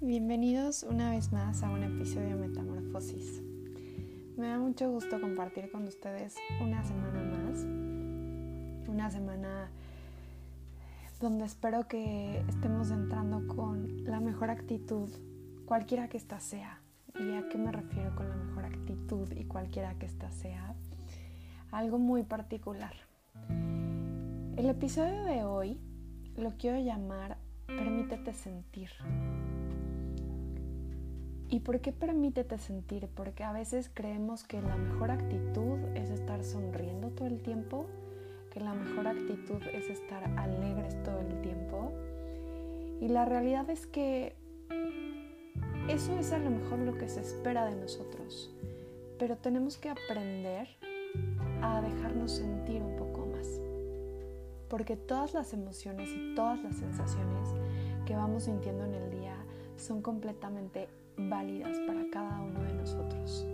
Bienvenidos una vez más a un episodio de Metamorfosis. Me da mucho gusto compartir con ustedes una semana más, una semana donde espero que estemos entrando con la mejor actitud, cualquiera que ésta sea. ¿Y a qué me refiero con la mejor actitud y cualquiera que ésta sea? Algo muy particular. El episodio de hoy lo quiero llamar Permítete sentir. ¿Y por qué permítete sentir? Porque a veces creemos que la mejor actitud es estar sonriendo todo el tiempo, que la mejor actitud es estar alegres todo el tiempo. Y la realidad es que eso es a lo mejor lo que se espera de nosotros, pero tenemos que aprender a dejarnos sentir un poco más porque todas las emociones y todas las sensaciones que vamos sintiendo en el día son completamente válidas para cada uno de nosotros.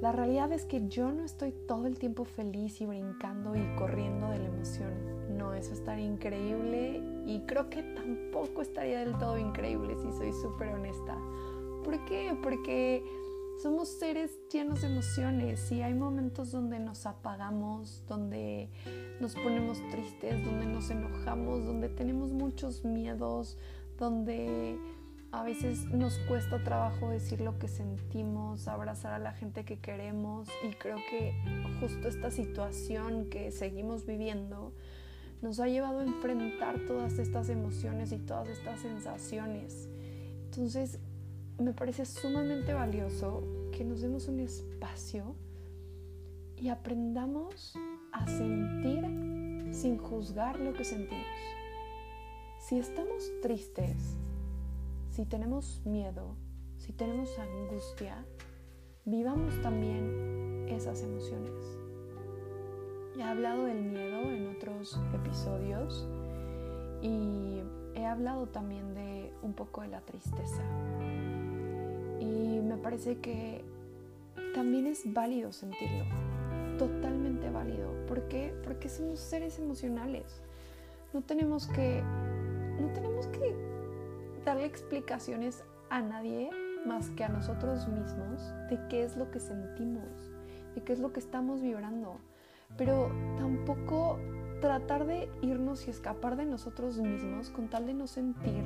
La realidad es que yo no estoy todo el tiempo feliz y brincando y corriendo de la emoción. No, eso estaría increíble y creo que tampoco estaría del todo increíble si soy súper honesta. ¿Por qué? Porque somos seres llenos de emociones y hay momentos donde nos apagamos, donde nos ponemos tristes, donde nos enojamos, donde tenemos muchos miedos, donde a veces nos cuesta trabajo decir lo que sentimos, abrazar a la gente que queremos y creo que justo esta situación que seguimos viviendo nos ha llevado a enfrentar todas estas emociones y todas estas sensaciones. Entonces, me parece sumamente valioso que nos demos un espacio y aprendamos a sentir sin juzgar lo que sentimos. Si estamos tristes, si tenemos miedo, si tenemos angustia, vivamos también esas emociones. He hablado del miedo en otros episodios y he hablado también de un poco de la tristeza. Y me parece que también es válido sentirlo, totalmente válido. ¿Por qué? Porque somos seres emocionales. No tenemos que, no tenemos que darle explicaciones a nadie más que a nosotros mismos de qué es lo que sentimos, de qué es lo que estamos vibrando. Pero tampoco tratar de irnos y escapar de nosotros mismos con tal de no sentir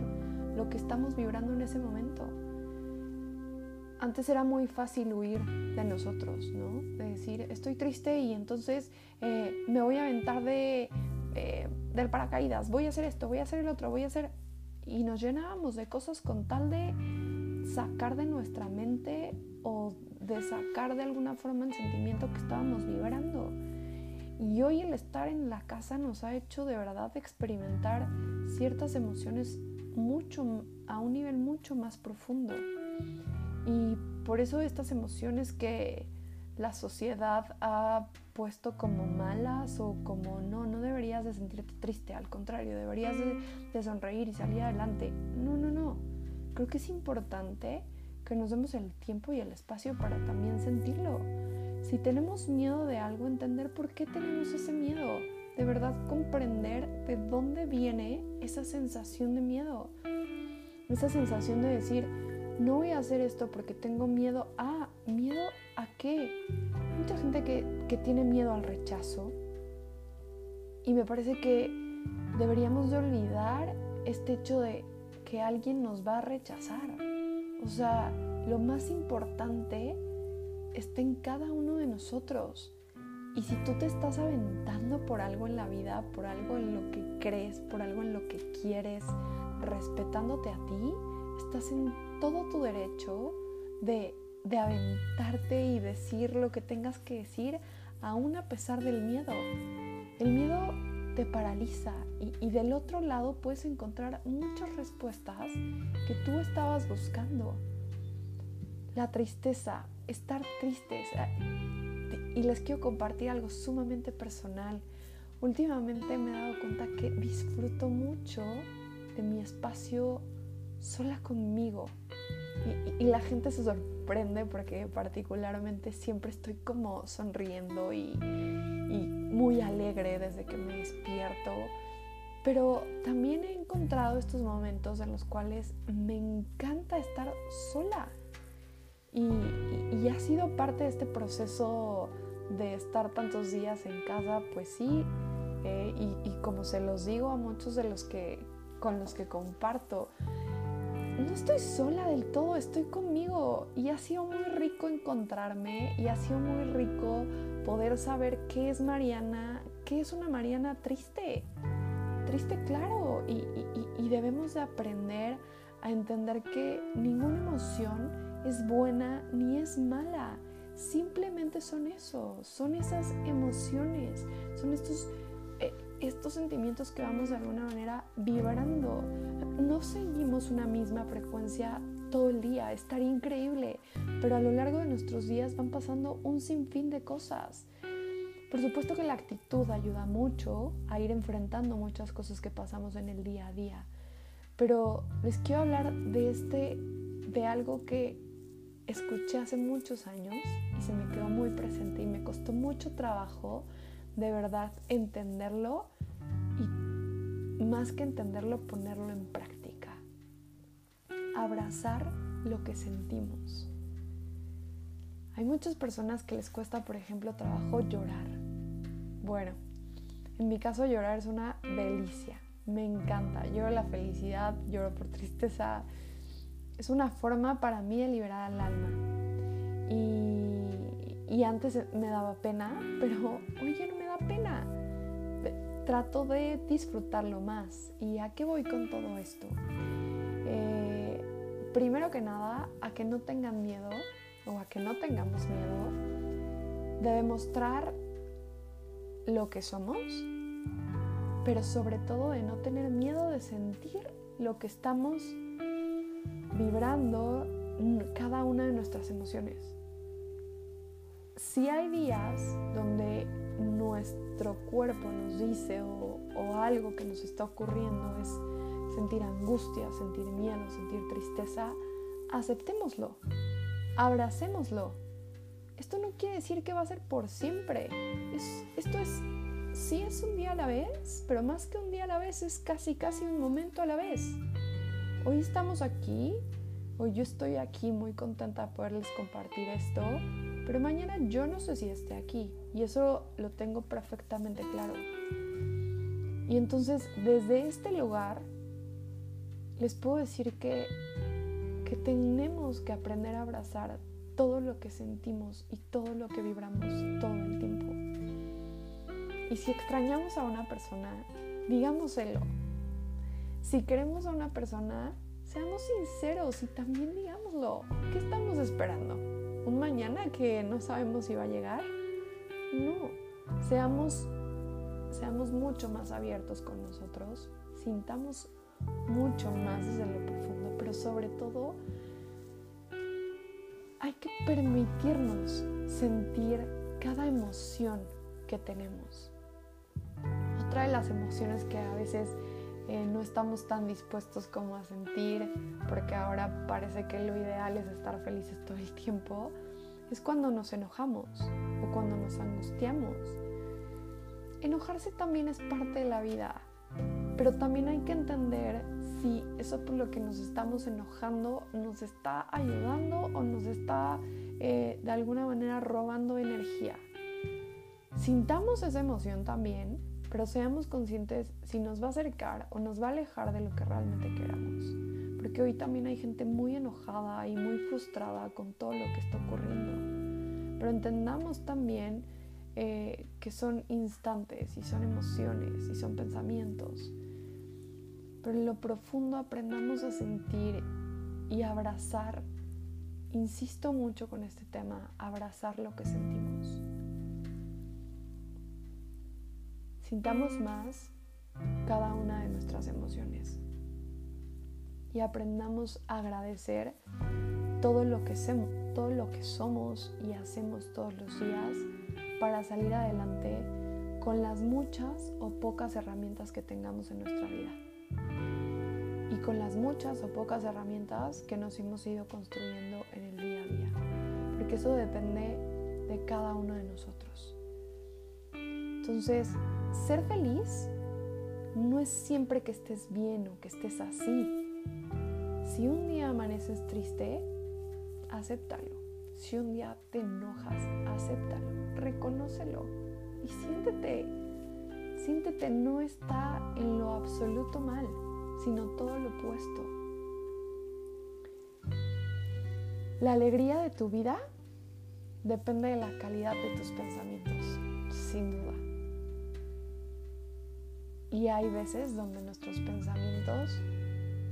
lo que estamos vibrando en ese momento antes era muy fácil huir de nosotros, ¿no? De decir, estoy triste y entonces eh, me voy a aventar de, eh, del paracaídas, voy a hacer esto, voy a hacer el otro, voy a hacer... Y nos llenábamos de cosas con tal de sacar de nuestra mente o de sacar de alguna forma el sentimiento que estábamos vibrando. Y hoy el estar en la casa nos ha hecho de verdad experimentar ciertas emociones mucho, a un nivel mucho más profundo. Y por eso estas emociones que la sociedad ha puesto como malas o como no, no deberías de sentirte triste, al contrario, deberías de, sonreír y salir adelante. No, no, no. Creo que es importante que nos demos el tiempo y el espacio para también sentirlo. Si tenemos miedo de algo, entender por qué tenemos ese miedo. De verdad comprender de dónde viene esa sensación de miedo. Esa sensación de decir, no voy a hacer esto porque tengo miedo a, ¿miedo a qué? Mucha gente que, que tiene miedo al rechazo y me parece que deberíamos de olvidar este hecho de que alguien nos va a rechazar. O sea, lo más importante está en cada uno de nosotros. Y si tú te estás aventando por algo en la vida, por algo en lo que crees, por algo en lo que quieres, respetándote a ti, estás en todo tu derecho de, aventarte y decir lo que tengas que decir, aún a pesar del miedo. El miedo te paraliza y, y, del otro lado puedes encontrar muchas respuestas que tú estabas buscando. La tristeza, estar tristes. Y les quiero compartir algo sumamente personal. Últimamente me he dado cuenta que disfruto mucho de mi espacio sola conmigo. Y, la gente se sorprende porque particularmente siempre estoy como sonriendo y, muy alegre desde que me despierto. Pero también he encontrado estos momentos en los cuales me encanta estar sola. Y, ha sido parte de este proceso de estar tantos días en casa, pues sí. Eh, y, y, como se los digo a muchos de los que con los que comparto, no estoy sola del todo, estoy conmigo. Y ha sido muy rico encontrarme y ha sido muy rico poder saber qué es Mariana, qué es una Mariana triste triste, claro, y, debemos de aprender a entender que ninguna emoción es buena ni es mala. Simplemente son eso, son esas emociones, son estos, eh, estos sentimientos que vamos de alguna manera vibrando. No seguimos una misma frecuencia todo el día, estaría increíble, pero a lo largo de nuestros días van pasando un sinfín de cosas. Por supuesto que la actitud ayuda mucho a ir enfrentando muchas cosas que pasamos en el día a día, pero les quiero hablar de este de algo que escuché hace muchos años y se me quedó muy presente y me costó mucho trabajo de verdad entenderlo más que entenderlo ponerlo en práctica. Abrazar lo que sentimos. Hay muchas personas que les cuesta, por ejemplo, trabajo llorar. Bueno, en mi caso llorar es una delicia. Me encanta. Lloro la felicidad, lloro por tristeza. Es una forma para mí de liberar al alma. Y, antes me daba pena, pero hoy ya no me da pena. Trato de disfrutarlo más. ¿Y a qué voy con todo esto? Eh, primero que nada, a que no tengan miedo o a que no tengamos miedo de demostrar lo que somos, pero sobre todo de no tener miedo de sentir lo que estamos vibrando cada una de nuestras emociones. Si hay días donde nuestro cuerpo nos dice o, algo que nos está ocurriendo es sentir angustia, sentir miedo, sentir tristeza, aceptémoslo abracémoslo. Esto no quiere decir que va a ser por siempre. esto es, sí es un día a la vez, pero más que un día a la vez es casi, casi un momento a la vez. Hoy estamos aquí, hoy yo estoy aquí muy contenta de poderles compartir esto, pero mañana yo no sé si esté aquí y eso lo tengo perfectamente claro. Y entonces desde este lugar les puedo decir que que tenemos que aprender a abrazar todo lo que sentimos y todo lo que vibramos todo el tiempo. Y si extrañamos a una persona, digámoselo. Si queremos a una persona, seamos sinceros y también digámoslo. ¿Qué estamos esperando? ¿Un mañana que no sabemos si va a llegar? No. Seamos, seamos mucho más abiertos con nosotros, sintamos mucho más desde lo profundo, pero sobre todo hay que permitirnos sentir cada emoción que tenemos. Otra de las emociones que a veces eh, no estamos tan dispuestos como a sentir, porque ahora parece que lo ideal es estar felices todo el tiempo, es cuando nos enojamos o cuando nos angustiamos. Enojarse también es parte de la vida, pero también hay que entender si eso por lo que nos estamos enojando nos está ayudando o nos está eh, de alguna manera robando energía. Sintamos esa emoción también, pero seamos conscientes si nos va a acercar o nos va a alejar de lo que realmente queramos. Porque hoy también hay gente muy enojada y muy frustrada con todo lo que está ocurriendo. Pero entendamos también eh, que son instantes y son emociones y son pensamientos pero en lo profundo aprendamos a sentir y abrazar. Insisto mucho con este tema, abrazar lo que sentimos. Sintamos más cada una de nuestras emociones. Y aprendamos a agradecer todo lo que, todo lo que somos y hacemos todos los días para salir adelante con las muchas o pocas herramientas que tengamos en nuestra vida. Y con las muchas o pocas herramientas que nos hemos ido construyendo en el día a día, porque eso depende de cada uno de nosotros. Entonces, ser feliz no es siempre que estés bien o que estés así. Si un día amaneces triste, acéptalo. Si un día te enojas, acéptalo, reconócelo y siéntete. Siéntete no está en lo absoluto mal, sino todo lo opuesto. La alegría de tu vida depende de la calidad de tus pensamientos, sin duda. Y hay veces donde nuestros pensamientos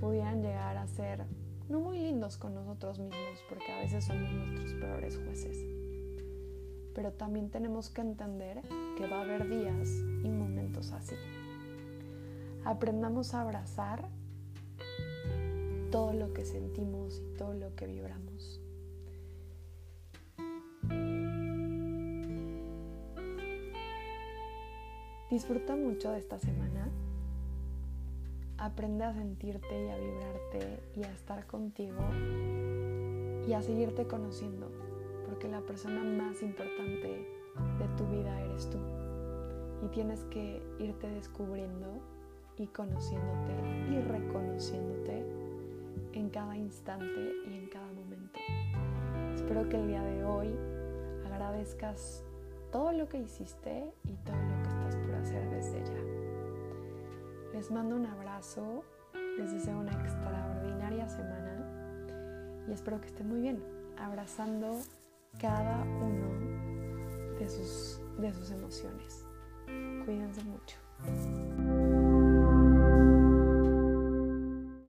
pudieran llegar a ser no muy lindos con nosotros mismos, porque a veces somos nuestros peores jueces. Pero también tenemos que entender que va a haber días y momentos así. Aprendamos a abrazar todo lo que sentimos y todo lo que vibramos. Disfruta mucho de esta semana. Aprende a sentirte y a vibrarte y a estar contigo y a seguirte conociendo, porque la persona más importante de tu vida eres tú. Y tienes que irte descubriendo y conociéndote y reconociéndote en cada instante y en cada momento. Espero que el día de hoy agradezcas todo lo que hiciste y todo lo que desde ya. Les mando un abrazo, les deseo una extraordinaria semana y espero que estén muy bien, abrazando cada uno de sus, de sus emociones. Cuídense mucho.